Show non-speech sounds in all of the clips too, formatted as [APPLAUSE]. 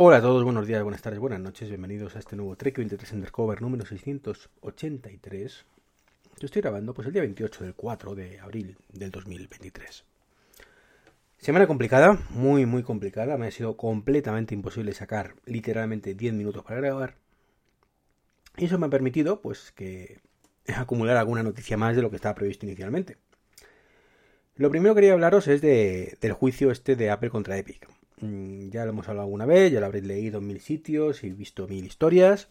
Hola a todos, buenos días, buenas tardes, buenas noches, bienvenidos a este nuevo Trek 23 Undercover número 683. Yo estoy grabando pues el día 28 del 4 de abril del 2023. Semana complicada, muy muy complicada, me ha sido completamente imposible sacar literalmente 10 minutos para grabar. Y eso me ha permitido pues que [LAUGHS] acumular alguna noticia más de lo que estaba previsto inicialmente. Lo primero que quería hablaros es de, del juicio este de Apple contra Epic. Mm, ya lo hemos hablado alguna vez, ya lo habréis leído en mil sitios y visto mil historias.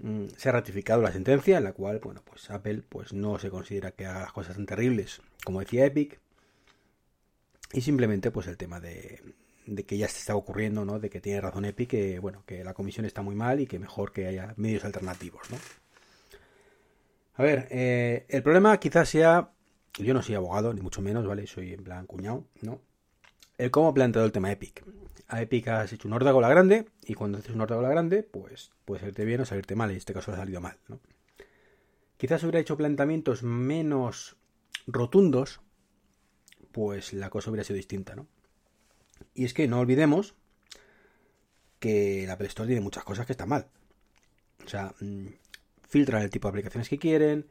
Mm, se ha ratificado la sentencia en la cual, bueno, pues Apple pues no se considera que haga cosas tan terribles como decía Epic. Y simplemente pues el tema de, que ya se está ocurriendo, ¿no? De que tiene razón Epic, que bueno, que la comisión está muy mal y que mejor que haya medios alternativos, ¿no? A ver, eh, el problema quizás sea, yo no soy abogado, ni mucho menos, ¿vale? Soy en plan cuñado, ¿no? El cómo ha planteado el tema Epic. A Epic has hecho un órdago grande y cuando haces un órdago grande, pues puede salirte bien o salirte mal. En este caso ha salido mal. ¿no? Quizás hubiera hecho planteamientos menos rotundos, pues la cosa hubiera sido distinta, ¿no? Y es que no olvidemos que la Apple Store tiene muchas cosas que están mal. O sea, mm, filtran el tipo de aplicaciones que quieren,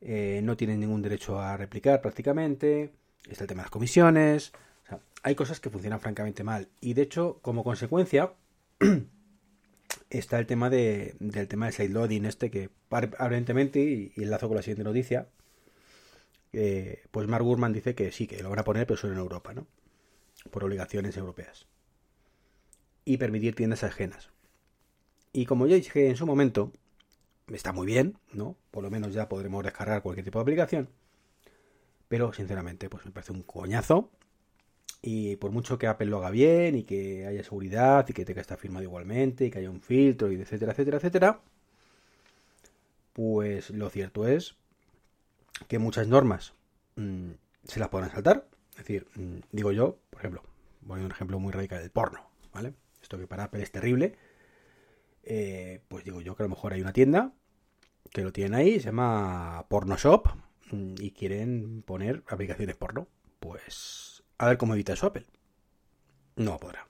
eh, no tienen ningún derecho a replicar prácticamente, está el tema de las comisiones, hay cosas que funcionan francamente mal. Y de hecho, como consecuencia, [CLEARS THROAT] está el tema de, del tema del sideloading este que aparentemente, y, enlazo con la siguiente noticia, eh, pues Mark Gurman dice que sí, que lo van a poner, pero solo en Europa, ¿no? Por obligaciones europeas. Y permitir tiendas ajenas. Y como ya dije en su momento, está muy bien, ¿no? Por lo menos ya podremos descargar cualquier tipo de aplicación. Pero sinceramente, pues me parece un coñazo y por mucho que Apple lo haga bien y que haya seguridad y que tenga esta firmado igualmente y que haya un filtro y etcétera, etcétera, etcétera, pues lo cierto es que muchas normas mm, se las podrán saltar. Es decir, mm, digo yo, por ejemplo, voy a un ejemplo muy radical del porno, ¿vale? Esto que para Apple es terrible. Eh, pues digo yo que a lo mejor hay una tienda que lo tienen ahí, se llama Porno Shop mm, y quieren poner aplicaciones porno. Pues a ver cómo evita eso Apple. No podrá.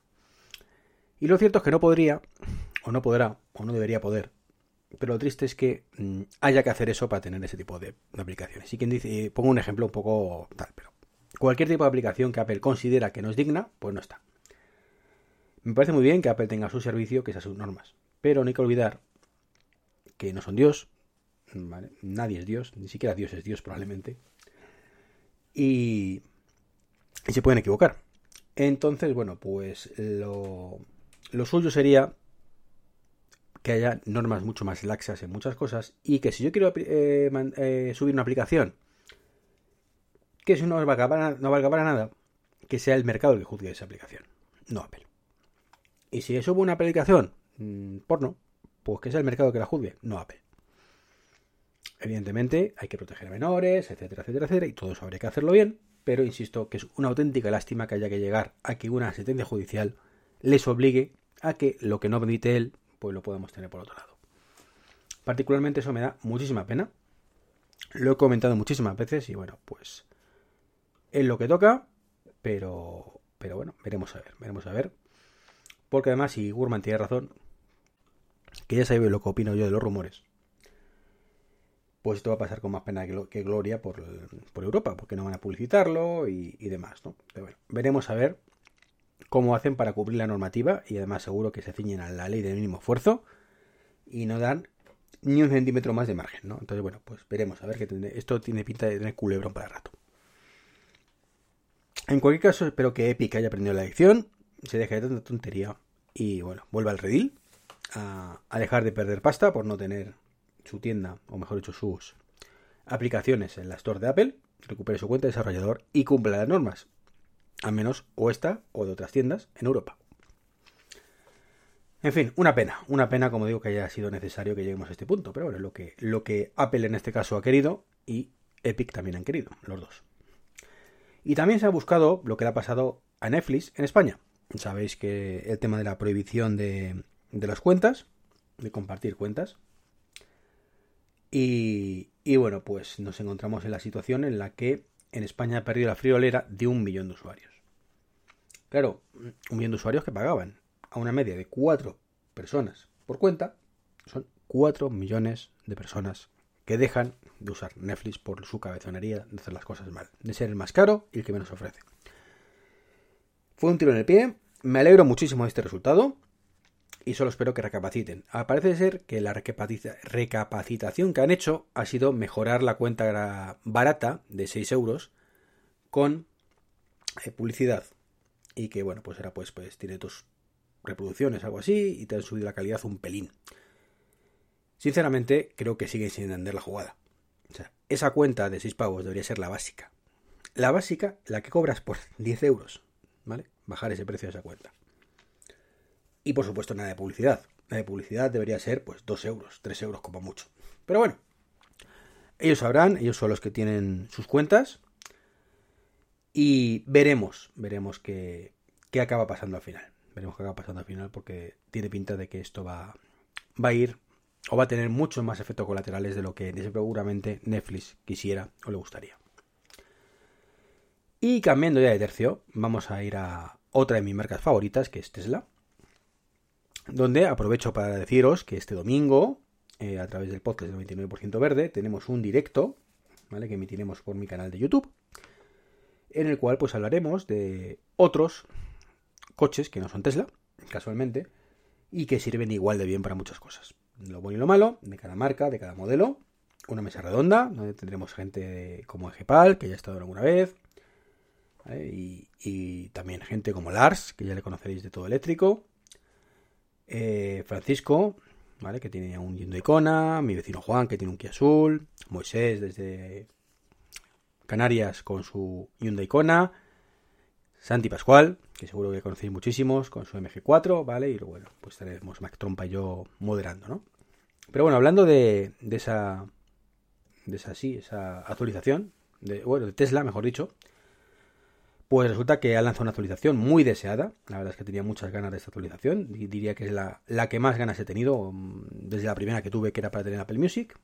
Y lo cierto es que no podría, o no podrá, o no debería poder. Pero lo triste es que mm, haya que hacer eso para tener ese tipo de, aplicaciones. Y quien dice, pongo un ejemplo un poco tal, pero cualquier tipo de aplicación que Apple considera que no es digna, pues no está. Me parece muy bien que Apple tenga su servicio, que esas sus normas. Pero no hay que olvidar que no son Dios. Nadie es Dios, ni siquiera Dios es Dios probablemente. Y y se pueden equivocar. Entonces, bueno, pues lo, suyo sería que haya normas mucho más laxas en muchas cosas y que si yo quiero eh, eh, subir una aplicación que si no valga, para, nada, que sea el mercado el que juzgue esa aplicación, no Apple. Y si subo una aplicación mm, porno, pues que sea el mercado que la juzgue, no Apple. Evidentemente hay que proteger a menores, etcétera, etcétera, etcétera, y todo eso habría que hacerlo bien, pero insisto que es una auténtica lástima que haya que llegar a que una sentencia judicial les obligue a que lo que no permite él, pues lo podemos tener por otro lado. Particularmente eso me da muchísima pena. Lo he comentado muchísimas veces y bueno, pues es lo que toca, pero, pero bueno, veremos a ver, veremos a ver. Porque además, si Gurman tiene razón, que ya sabe lo que opino yo de los rumores, pues esto va a pasar con más pena que, gloria por, Europa, porque no van a publicitarlo y, demás, ¿no? Pero bueno, veremos a ver cómo hacen para cubrir la normativa y además seguro que se ciñen a la ley de mínimo esfuerzo y no dan ni un centímetro más de margen, ¿no? Entonces, bueno, pues veremos a ver que esto tiene pinta de tener culebrón para rato. En cualquier caso, espero que Epic haya aprendido la lección, se deje de tanta tontería y, bueno, vuelva al redil a dejar de perder pasta por no tener su tienda, o mejor dicho, sus aplicaciones en la Store de Apple, recupere su cuenta de desarrollador y cumpla las normas, al menos o esta o de otras tiendas en Europa. En fin, una pena, una pena como digo que haya sido necesario que lleguemos a este punto, pero bueno, lo que, lo que Apple en este caso ha querido y Epic también han querido, los dos. Y también se ha buscado lo que le ha pasado a Netflix en España. Sabéis que el tema de la prohibición de, de las cuentas, de compartir cuentas, y, bueno, pues nos encontramos en la situación en la que en España ha perdido la friolera de un millón de usuarios. Claro, un millón de usuarios que pagaban. a una media de 4 personas por cuenta, son 4 millones de personas que dejan de usar Netflix por su cabezonería de hacer las cosas mal, de ser el más caro y el que menos ofrece. Fue un tiro en el pie, me alegro muchísimo de este resultado y solo espero que recapaciten. Parece ser que la recapacitación que han hecho ha sido mejorar la cuenta barata de 6 euros con eh, publicidad. Y que bueno pues era pues pues tiene tus reproducciones algo así y te han subido la calidad un pelín. Sinceramente creo que siguen sin entender la jugada. O sea esa cuenta de 6 pavos debería ser la básica. La básica la que cobras por 10 euros vale bajar ese precio de esa cuenta y por supuesto nada de publicidad la de publicidad debería ser pues 2 euros 3 euros como mucho pero bueno ellos sabrán ellos son los que tienen sus cuentas y veremos, veremos qué, qué acaba pasando al final. Veremos qué acaba pasando al final porque tiene pinta de que esto va, va a ir o va a tener muchos más efectos colaterales de lo que seguramente Netflix quisiera o le gustaría. Y cambiando ya de tercio, vamos a ir a otra de mis marcas favoritas, que es Tesla, donde aprovecho para deciros que este domingo, eh, a través del podcast del 99% verde, tenemos un directo, ¿vale? Que emitiremos por mi canal de YouTube, en el cual pues hablaremos de otros coches que no son Tesla, casualmente, y que sirven igual de bien para muchas cosas. Lo bueno y lo malo de cada marca, de cada modelo. Una mesa redonda, donde tendremos gente como Egepal, que ya ha estado alguna vez. Y, también gente como Lars, que ya le conoceréis de todo eléctrico. Eh, Francisco, ¿vale? que tiene un Hyundai Kona. Mi vecino Juan, que tiene un Kia Azul. Moisés, desde Canarias con su Hyundai Kona, Santi Pascual, que seguro que conocéis muchísimos, con su MG4, ¿vale? Y bueno, pues tenemos Mac Trompa y yo moderando, ¿no? Pero bueno, hablando de, esa, de esa, sí, esa actualización, de, bueno, de Tesla, mejor dicho, pues resulta que ha lanzado una actualización muy deseada. La verdad es que tenía muchas ganas de esta actualización. Diría que es la, la que más ganas he tenido mm, desde la primera que tuve, que era para tener Apple Music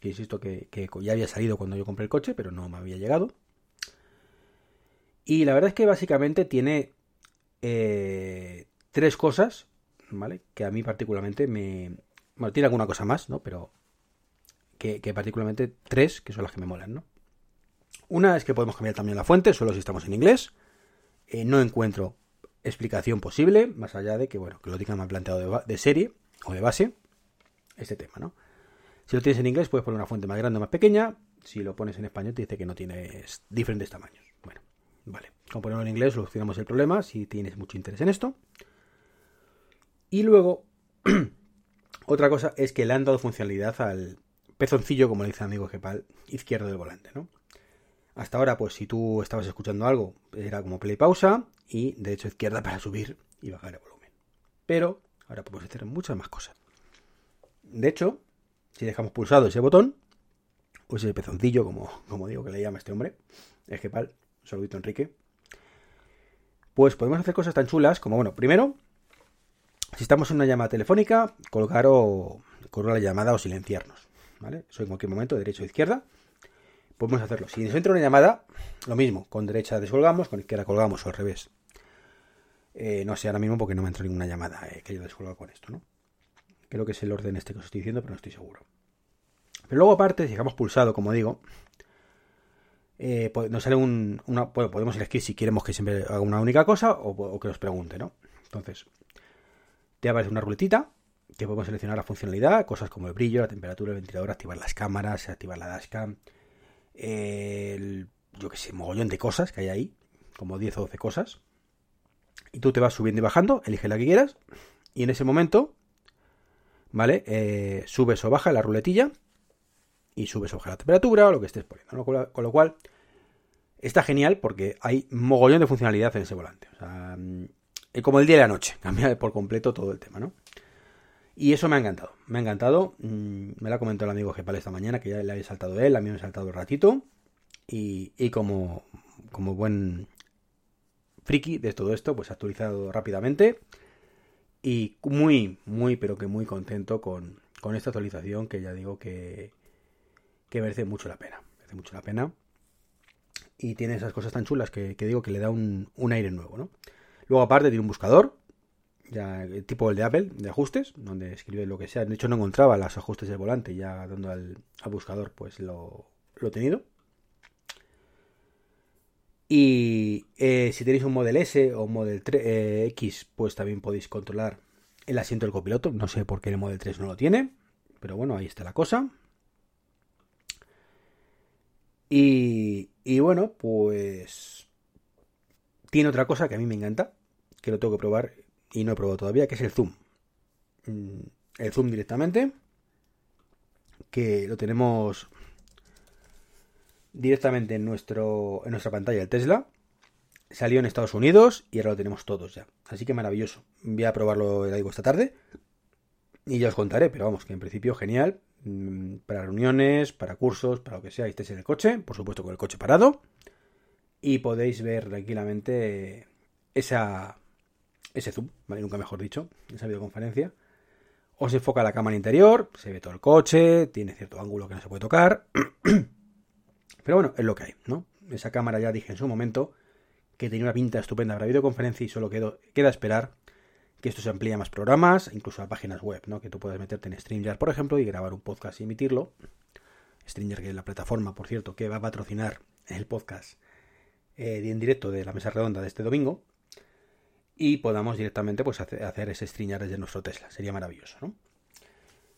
que insisto que, ya había salido cuando yo compré el coche, pero no me había llegado. Y la verdad es que básicamente tiene eh, tres cosas, ¿vale? Que a mí particularmente me... Bueno, tiene alguna cosa más, ¿no? Pero que, particularmente tres, que son las que me molan, ¿no? Una es que podemos cambiar también la fuente, solo si estamos en inglés. Eh, no encuentro explicación posible, más allá de que, bueno, que lo digan más planteado de serie o de base, este tema, ¿no? Si lo tienes en inglés, puedes poner una fuente más grande o más pequeña. Si lo pones en español, te dice que no tienes diferentes tamaños. Bueno, vale. Como ponerlo en inglés, solucionamos el problema si tienes mucho interés en esto. Y luego, [CLEARS THROAT] otra cosa es que le han dado funcionalidad al pezoncillo, como le dice el amigo Gepal, izquierdo del volante, ¿no? Hasta ahora, pues si tú estabas escuchando algo, era como play pausa y derecho izquierda para subir y bajar el volumen. Pero ahora podemos hacer muchas más cosas. De hecho, si dejamos pulsado ese botón, o ese pezoncillo, como, como digo que le llama este hombre, es que pal, saludito Enrique, pues podemos hacer cosas tan chulas como, bueno, primero, si estamos en una llamada telefónica, colgar o colgar la llamada o silenciarnos, ¿vale? Eso en cualquier momento, derecha o izquierda, podemos hacerlo. Si nos entra una llamada, lo mismo, con derecha descolgamos, con izquierda colgamos o al revés. Eh, no sé ahora mismo porque no me entra ninguna llamada eh, que yo descolga con esto, ¿no? Creo que es el orden este que os estoy diciendo, pero no estoy seguro. Pero luego aparte, si dejamos pulsado, como digo, eh, nos sale un, una... Bueno, podemos elegir si queremos que siempre haga una única cosa o, que nos pregunte, ¿no? Entonces, te aparece una ruletita que podemos seleccionar la funcionalidad, cosas como el brillo, la temperatura, el ventilador, activar las cámaras, activar la dashcam, el, yo que sé, mogollón de cosas que hay ahí, como 10 o 12 cosas. Y tú te vas subiendo y bajando, elige la que quieras, y en ese momento ¿vale? Eh, subes o baja la ruletilla y subes o baja la temperatura o lo que estés poniendo. Con lo cual, está genial porque hay mogollón de funcionalidad en ese volante. O sea, mm, como el día y la noche, [LAUGHS] cambia por completo todo el tema, ¿no? Y eso me ha encantado, me ha encantado. Mm, me lo ha comentado el amigo Gepal esta mañana, que ya le había saltado él, a mí me ha saltado un ratito. Y, y como, como buen friki de todo esto, pues ha actualizado rápidamente y muy, muy, pero que muy contento con, esta actualización que ya digo que, que merece mucho la pena. Merece mucho la pena. Y tiene esas cosas tan chulas que, digo que le da un, aire nuevo, ¿no? Luego aparte tiene un buscador, ya tipo el de Apple, de ajustes, donde escribe lo que sea. De hecho, no encontraba los ajustes del volante, ya dando al, buscador, pues lo, lo, he tenido. Y eh, si tenéis un Model S o Model 3, eh, X, pues también podéis controlar el asiento del copiloto. No sé por qué el Model 3 no lo tiene, pero bueno, ahí está la cosa. Y, y bueno, pues tiene otra cosa que a mí me encanta, que lo tengo que probar y no he probado todavía, que es el zoom. Mm, el zoom directamente, que lo tenemos directamente en, nuestro, en nuestra pantalla del Tesla. Salió en Estados Unidos y ahora lo tenemos todos ya. Así que maravilloso. Voy a probarlo, digo, esta tarde. Y ya os contaré, pero vamos, que en principio genial. Mm, para reuniones, para cursos, para lo que sea, estéis en el coche, por supuesto con el coche parado. Y podéis ver tranquilamente esa, ese zoom, ¿vale? Nunca mejor dicho, esa videoconferencia. Os enfoca la cámara interior, se ve todo el coche, tiene cierto ángulo que no se puede tocar. [CLEARS THROAT] Pero bueno, es lo que hay, ¿no? Esa cámara ya dije en su momento que tenía una pinta estupenda para videoconferencia y solo queda esperar que esto se amplíe a más programas, incluso a páginas web, ¿no? Que tú puedas meterte en StreamYard, por ejemplo, y grabar un podcast y emitirlo. StreamYard, que es la plataforma, por cierto, que va a patrocinar el podcast eh, en directo de la mesa redonda de este domingo y podamos directamente pues, hacer ese StreamYard desde nuestro Tesla. Sería maravilloso, ¿no?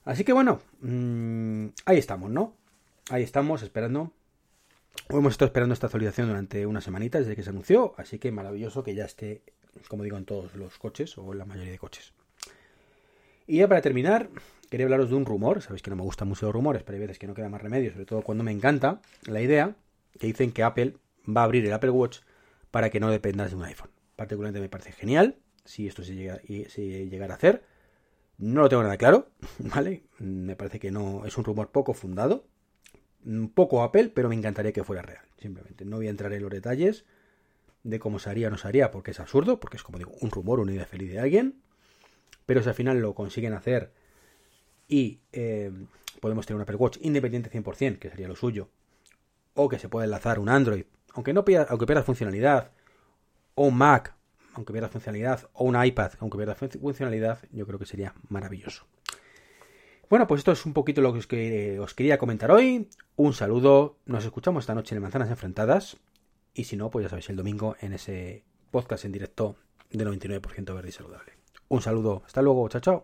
Así que bueno, mm, ahí estamos, ¿no? Ahí estamos esperando. Hemos estado esperando esta actualización durante una semanita desde que se anunció, así que maravilloso que ya esté, como digo, en todos los coches o en la mayoría de coches. Y ya para terminar, quería hablaros de un rumor. Sabéis que no me gustan mucho los rumores, pero hay veces que no queda más remedio, sobre todo cuando me encanta la idea que dicen que Apple va a abrir el Apple Watch para que no dependas de un iPhone particularmente me parece genial, si esto se, llega, llegara a hacer. No lo tengo nada claro, [LAUGHS] ¿vale? Me parece que no es un rumor poco fundado, poco Apple, pero me encantaría que fuera real, simplemente. No voy a entrar en los detalles de cómo se haría o no se haría, porque es absurdo, porque es como digo, un rumor, una idea feliz de alguien. Pero si al final lo consiguen hacer y eh, podemos tener un Apple Watch independiente 100%, que sería lo suyo, o que se pueda enlazar un Android, aunque no pierda, aunque pierda funcionalidad, o un Mac, aunque pierda funcionalidad, o un iPad, aunque pierda funcionalidad, yo creo que sería maravilloso. Bueno, pues esto es un poquito lo que os, quería comentar hoy. Un saludo, nos escuchamos esta noche en Manzanas Enfrentadas. Y si no, pues ya sabéis, el domingo en ese podcast en directo de 99% verde y saludable. Un saludo, hasta luego, chao, chao.